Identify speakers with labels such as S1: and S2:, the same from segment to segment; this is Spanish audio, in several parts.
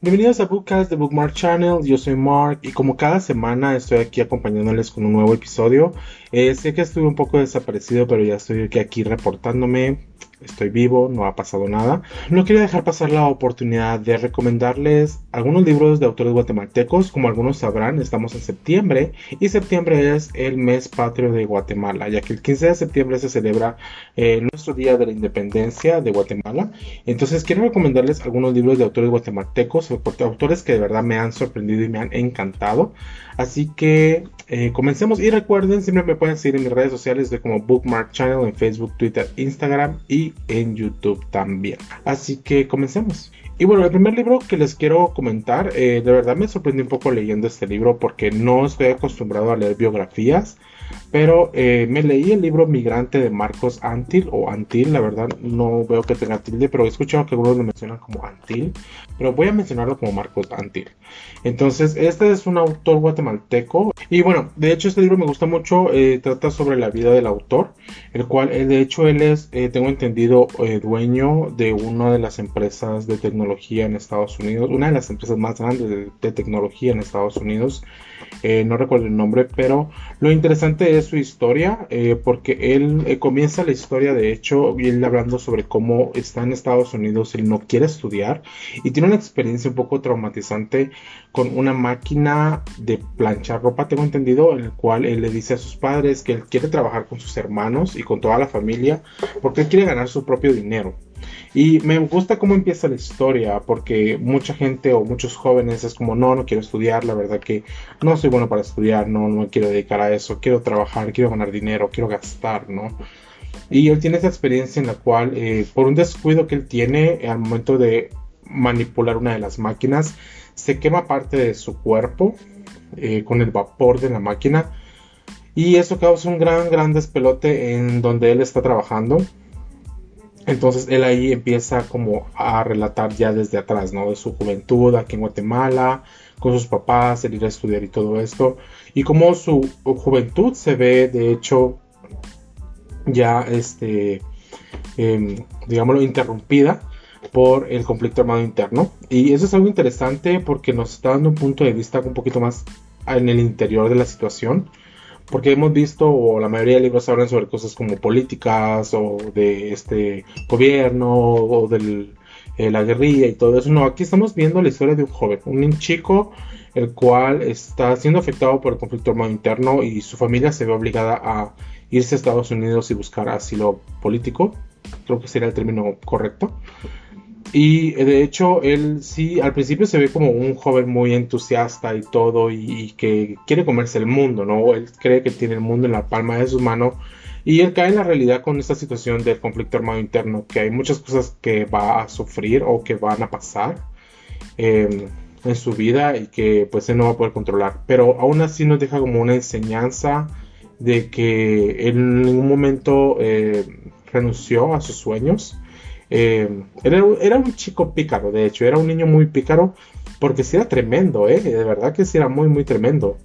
S1: Bienvenidos a Bookcast de Bookmark Channel, yo soy Mark y como cada semana estoy aquí acompañándoles con un nuevo episodio. Eh, sé que estuve un poco desaparecido, pero ya estoy aquí reportándome estoy vivo, no ha pasado nada. No quería dejar pasar la oportunidad de recomendarles algunos libros de autores guatemaltecos. Como algunos sabrán, estamos en septiembre y septiembre es el mes patrio de Guatemala, ya que el 15 de septiembre se celebra eh, nuestro Día de la Independencia de Guatemala. Entonces quiero recomendarles algunos libros de autores guatemaltecos, autores que de verdad me han sorprendido y me han encantado. Así que eh, comencemos y recuerden, siempre me pueden seguir en mis redes sociales de como Bookmark Channel en Facebook, Twitter, Instagram y en YouTube también. Así que comencemos. Y bueno, el primer libro que les quiero comentar, eh, de verdad me sorprendí un poco leyendo este libro porque no estoy acostumbrado a leer biografías. Pero eh, me leí el libro Migrante de Marcos Antil o Antil, la verdad no veo que tenga tilde, pero he escuchado que algunos lo mencionan como Antil, pero voy a mencionarlo como Marcos Antil. Entonces, este es un autor guatemalteco y bueno, de hecho este libro me gusta mucho, eh, trata sobre la vida del autor, el cual de hecho él es, tengo entendido, dueño de una de las empresas de tecnología en Estados Unidos, una de las empresas más grandes de tecnología en Estados Unidos. Eh, no recuerdo el nombre, pero lo interesante es su historia, eh, porque él eh, comienza la historia, de hecho, él hablando sobre cómo está en Estados Unidos, él no quiere estudiar y tiene una experiencia un poco traumatizante con una máquina de planchar ropa, tengo entendido, en el cual él le dice a sus padres que él quiere trabajar con sus hermanos y con toda la familia, porque él quiere ganar su propio dinero. Y me gusta cómo empieza la historia, porque mucha gente o muchos jóvenes es como, no, no quiero estudiar, la verdad que no soy bueno para estudiar, no, no me quiero dedicar a eso, quiero trabajar, quiero ganar dinero, quiero gastar, ¿no? Y él tiene esa experiencia en la cual, eh, por un descuido que él tiene al momento de manipular una de las máquinas, se quema parte de su cuerpo eh, con el vapor de la máquina. Y eso causa un gran, gran despelote en donde él está trabajando. Entonces él ahí empieza como a relatar ya desde atrás, ¿no? De su juventud aquí en Guatemala, con sus papás, el ir a estudiar y todo esto. Y cómo su juventud se ve, de hecho, ya, este, eh, digámoslo, interrumpida por el conflicto armado interno. Y eso es algo interesante porque nos está dando un punto de vista un poquito más en el interior de la situación porque hemos visto, o la mayoría de libros hablan sobre cosas como políticas, o de este gobierno, o de eh, la guerrilla y todo eso. No, aquí estamos viendo la historia de un joven, un chico, el cual está siendo afectado por el conflicto armado interno y su familia se ve obligada a irse a Estados Unidos y buscar asilo político. Creo que sería el término correcto. Y de hecho, él sí, al principio se ve como un joven muy entusiasta y todo, y, que quiere comerse el mundo, ¿no? Él cree que tiene el mundo en la palma de su mano. Y él cae en la realidad con esta situación del conflicto armado interno, que hay muchas cosas que va a sufrir o que van a pasar em, en su vida y que pues él no va a poder controlar. Pero aún así nos deja como una enseñanza de que en ningún momento eh, renunció a sus sueños eh, era, un chico pícaro, de hecho, era un niño muy pícaro, porque sí era tremendo, ¿eh? de verdad que sí era muy, muy tremendo.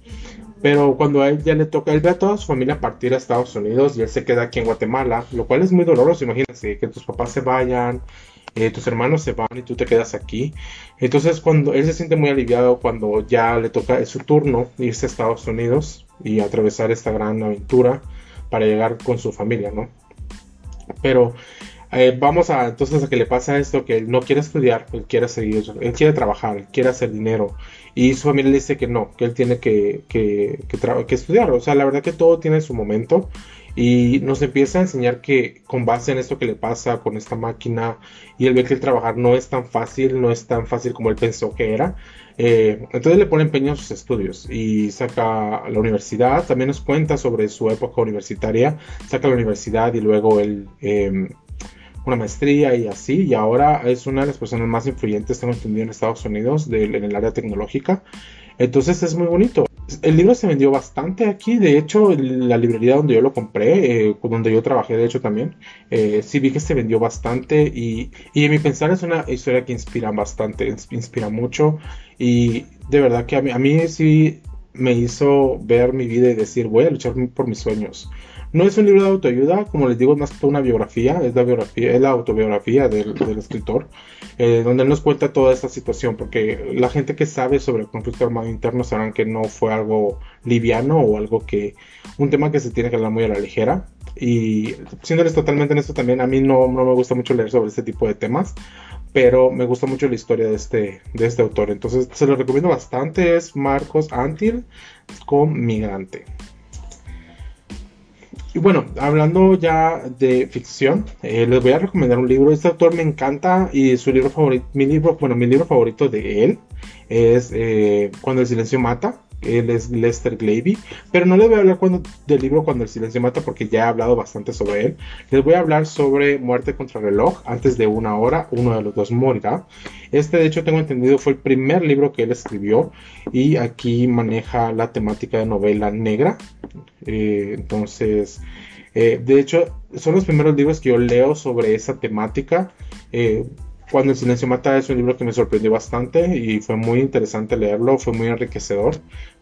S1: Pero cuando a él ya le toca, él ve a toda su familia partir a Estados Unidos y él se queda aquí en Guatemala, lo cual es muy doloroso, imagínense, que tus papás se vayan, eh, tus hermanos se van y tú te quedas aquí. Entonces cuando él se siente muy aliviado cuando ya le toca, es su turno irse a Estados Unidos y atravesar esta gran aventura para llegar con su familia, ¿no? Pero eh, vamos a entonces a que le pasa esto, que él no quiere estudiar, él quiere seguir, él quiere trabajar, él quiere hacer dinero. Y su familia le dice que no, que él tiene que, que, que, estudiar. O sea, la verdad que todo tiene su momento. Y nos empieza a enseñar que con base en esto que le pasa con esta máquina y el ver que el trabajar no es tan fácil, no es tan fácil como él pensó que era. Eh, entonces le pone empeño a sus estudios y saca la universidad. También nos cuenta sobre su época universitaria. Saca la universidad y luego él... Eh, una maestría y así, y ahora es una de las personas más influyentes, tengo entendido, en Estados Unidos en el área tecnológica. Entonces es muy bonito. El libro se vendió bastante aquí, de hecho, la librería donde yo lo compré, eh, donde yo trabajé, de hecho también, eh, sí vi que se vendió bastante y, y en mi pensar es una historia que inspira bastante, inspira mucho y de verdad que a mí, a mí sí me hizo ver mi vida y decir voy a luchar por mis sueños No es un libro de autoayuda, como les digo, es más que una biografía, es la biografía, es la autobiografía del, escritor, eh, donde nos cuenta toda esta situación, porque la gente que sabe sobre el conflicto armado interno sabrán que no fue algo liviano o algo que, un tema que se tiene que hablar muy a la ligera. Y siéndoles totalmente en esto también, a mí no, no me gusta mucho leer sobre este tipo de temas, pero me gusta mucho la historia de este, de este autor. Entonces se lo recomiendo bastante. Es Marcos Antil con Migrante. Y bueno, hablando ya de ficción, eh, les voy a recomendar un libro. Este autor me encanta y su libro favorito, mi libro, bueno, mi libro favorito de él es eh, Cuando el silencio mata él es Lester Glavy, pero no les voy a hablar cuando, del libro Cuando el silencio mata porque ya he hablado bastante sobre él. Les voy a hablar sobre Muerte contra reloj, antes de una hora, uno de los dos morirá. Este de hecho tengo entendido fue el primer libro que él escribió y aquí maneja la temática de novela negra. Eh, entonces, eh, de hecho, son los primeros libros que yo leo sobre esa temática. Eh, cuando el silencio mata es un libro que me sorprendió bastante y fue muy interesante leerlo, fue muy enriquecedor,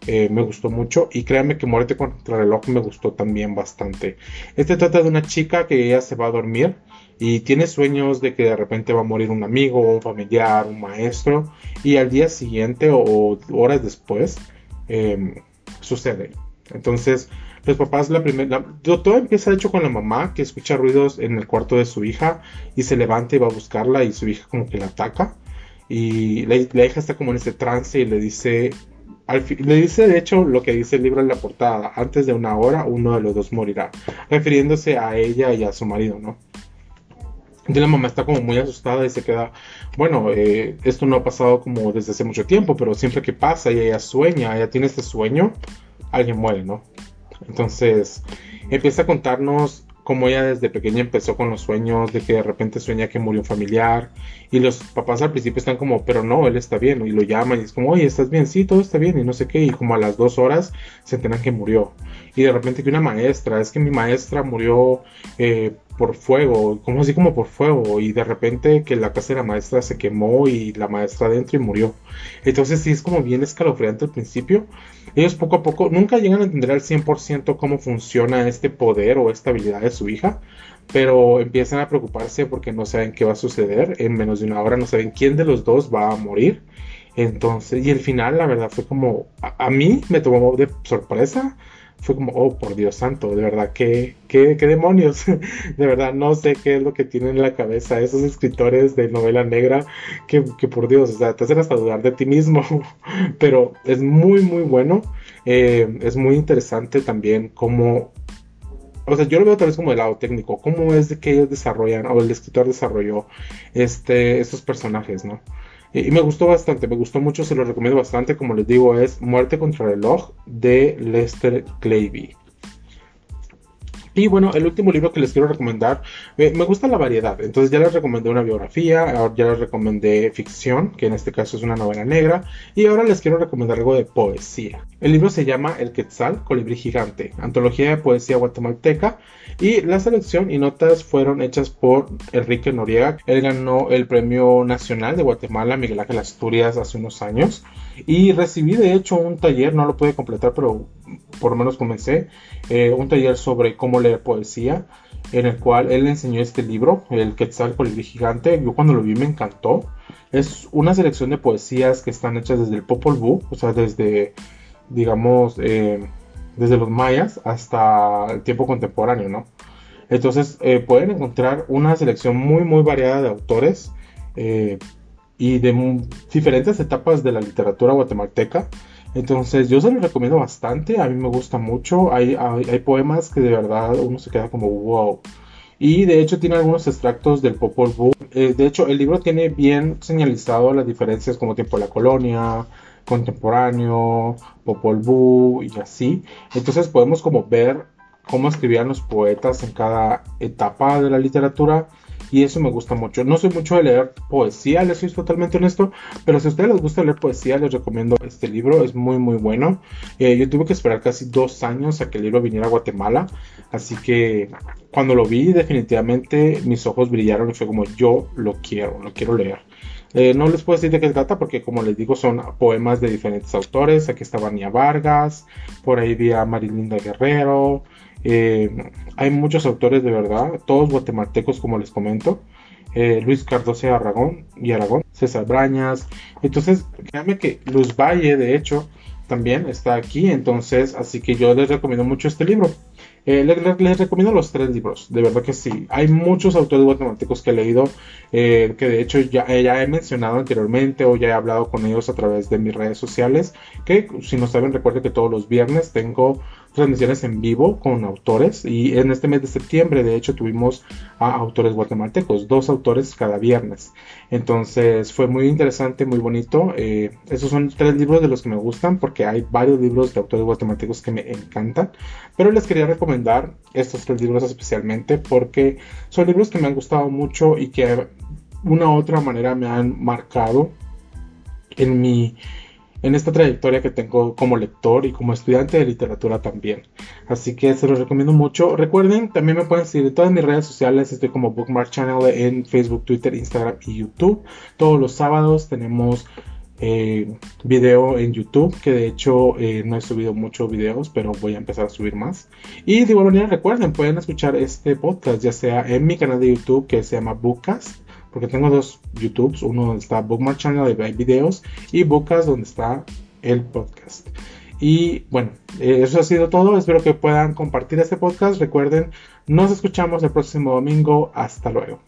S1: eh, me gustó mucho y créanme que Muerte contra el reloj me gustó también bastante. Este trata de una chica que ella se va a dormir y tiene sueños de que de repente va a morir un amigo, un familiar, un maestro y al día siguiente o, horas después em, sucede. Entonces los papás, la primera, todo empieza hecho con la mamá que escucha ruidos en el cuarto de su hija y se levanta y va a buscarla y su hija como que la ataca y la, hija está como en este trance y le dice, al le dice de hecho lo que dice el libro en la portada, antes de una hora uno de los dos morirá, refiriéndose a ella y a su marido, ¿no? Y la mamá está como muy asustada y se queda, bueno, eh, esto no ha pasado como desde hace mucho tiempo, pero siempre que pasa y ella sueña, ella tiene este sueño, alguien muere, ¿no? Entonces empieza a contarnos cómo ella desde pequeña empezó con los sueños de que de repente sueña que murió un familiar y los papás al principio están como, pero no, él está bien y lo llaman y es como, oye, ¿estás bien? Sí, todo está bien y no sé qué y como a las dos horas se enteran que murió y de repente que una maestra, es que mi maestra murió eh, por fuego, como así como por fuego, y de repente que la casa de la maestra se quemó y la maestra adentro y murió. Entonces sí es como bien escalofriante al principio. Ellos poco a poco nunca llegan a entender al 100% cómo funciona este poder o esta habilidad de su hija, pero empiezan a preocuparse porque no saben qué va a suceder, en menos de una hora no saben quién de los dos va a morir. Entonces, y el final, la verdad, fue como, a, a mí me tomó de sorpresa fue como, oh, por Dios santo, de verdad, ¿qué, qué, qué demonios? de verdad, no sé qué es lo que tienen en la cabeza esos escritores de novela negra que, que por Dios, o sea, te hacen hasta dudar de ti mismo. Pero es muy, muy bueno. Eh, es muy interesante también cómo o sea, yo lo veo tal vez como el lado técnico, cómo es que ellos desarrollan, o el escritor desarrolló este, estos personajes, ¿no? Y, me gustó bastante, me gustó mucho, se lo recomiendo bastante. Como les digo, es Muerte contra el reloj de Lester Clavey. Y bueno, el último libro que les quiero recomendar, eh, me gusta la variedad, entonces ya les recomendé una biografía, ahora ya les recomendé ficción, que en este caso es una novela negra, y ahora les quiero recomendar algo de poesía. El libro se llama El Quetzal, Colibrí Gigante, antología de poesía guatemalteca, y la selección y notas fueron hechas por Enrique Noriega. Él ganó el Premio Nacional de Guatemala Miguel Ángel Asturias hace unos años, y recibí de hecho un taller, no lo pude completar, pero por lo menos comencé, eh, un taller sobre cómo leer poesía, en el cual él enseñó este libro, El Quetzal Colibrí Gigante. Yo cuando lo vi me encantó. Es una selección de poesías que están hechas desde el Popol Vuh, o sea, desde, digamos, eh, desde los mayas hasta el tiempo contemporáneo, ¿no? Entonces eh, pueden encontrar una selección muy, muy variada de autores y de diferentes etapas de la literatura guatemalteca. Entonces yo se lo recomiendo bastante, a mí me gusta mucho, hay, hay, poemas que de verdad uno se queda como wow. Y de hecho tiene algunos extractos del Popol Vuh. Eh, de hecho el libro tiene bien señalizado las diferencias como tiempo de la colonia, contemporáneo, Popol Vuh y así. Entonces podemos como ver cómo escribían los poetas en cada etapa de la literatura y eso me gusta mucho. No soy mucho de leer poesía, les soy totalmente honesto, pero si a ustedes les gusta leer poesía, les recomiendo este libro, es muy muy bueno. Eh, yo tuve que esperar casi dos años a que el libro viniera a Guatemala, así que cuando lo vi definitivamente mis ojos brillaron y fue como yo lo quiero, lo quiero leer. Eh, no les puedo decir de qué trata porque como les digo son poemas de diferentes autores. Aquí está Vania Vargas, por ahí vi a Marilinda Guerrero, Eh, hay muchos autores de verdad, todos guatemaltecos como les comento. Eh, Luis Cardoso Aragón y Aragón, César Brañas. Entonces, créanme que Luz Valle, de hecho, también está aquí. Entonces, así que yo les recomiendo mucho este libro. Eh, les, recomiendo los tres libros, de verdad que sí. Hay muchos autores guatemaltecos que he leído, eh, que de hecho ya, ya, he mencionado anteriormente o ya he hablado con ellos a través de mis redes sociales. Que si no saben, recuerden que todos los viernes tengo transmisiones en vivo con autores y en este mes de septiembre de hecho tuvimos a autores guatemaltecos, dos autores cada viernes. Entonces fue muy interesante, muy bonito. Eh, esos son tres libros de los que me gustan porque hay varios libros de autores guatemaltecos que me encantan, pero les quería recomendar estos tres libros especialmente porque son libros que me han gustado mucho y que de una u otra manera me han marcado en mi en esta trayectoria que tengo como lector y como estudiante de literatura también. Así que se los recomiendo mucho. Recuerden, también me pueden seguir en todas mis redes sociales. Estoy como Bookmark Channel en Facebook, Twitter, Instagram y YouTube. Todos los sábados tenemos eh, video en YouTube, que de hecho eh, no he subido muchos videos, pero voy a empezar a subir más. Y de igual manera recuerden, pueden escuchar este podcast ya sea en mi canal de YouTube que se llama Bookcast porque tengo dos YouTubes, uno donde está Bookmark Channel de hay videos y Bookcast donde está el podcast. Y bueno, eh, eso ha sido todo. Espero que puedan compartir este podcast. Recuerden, nos escuchamos el próximo domingo. Hasta luego.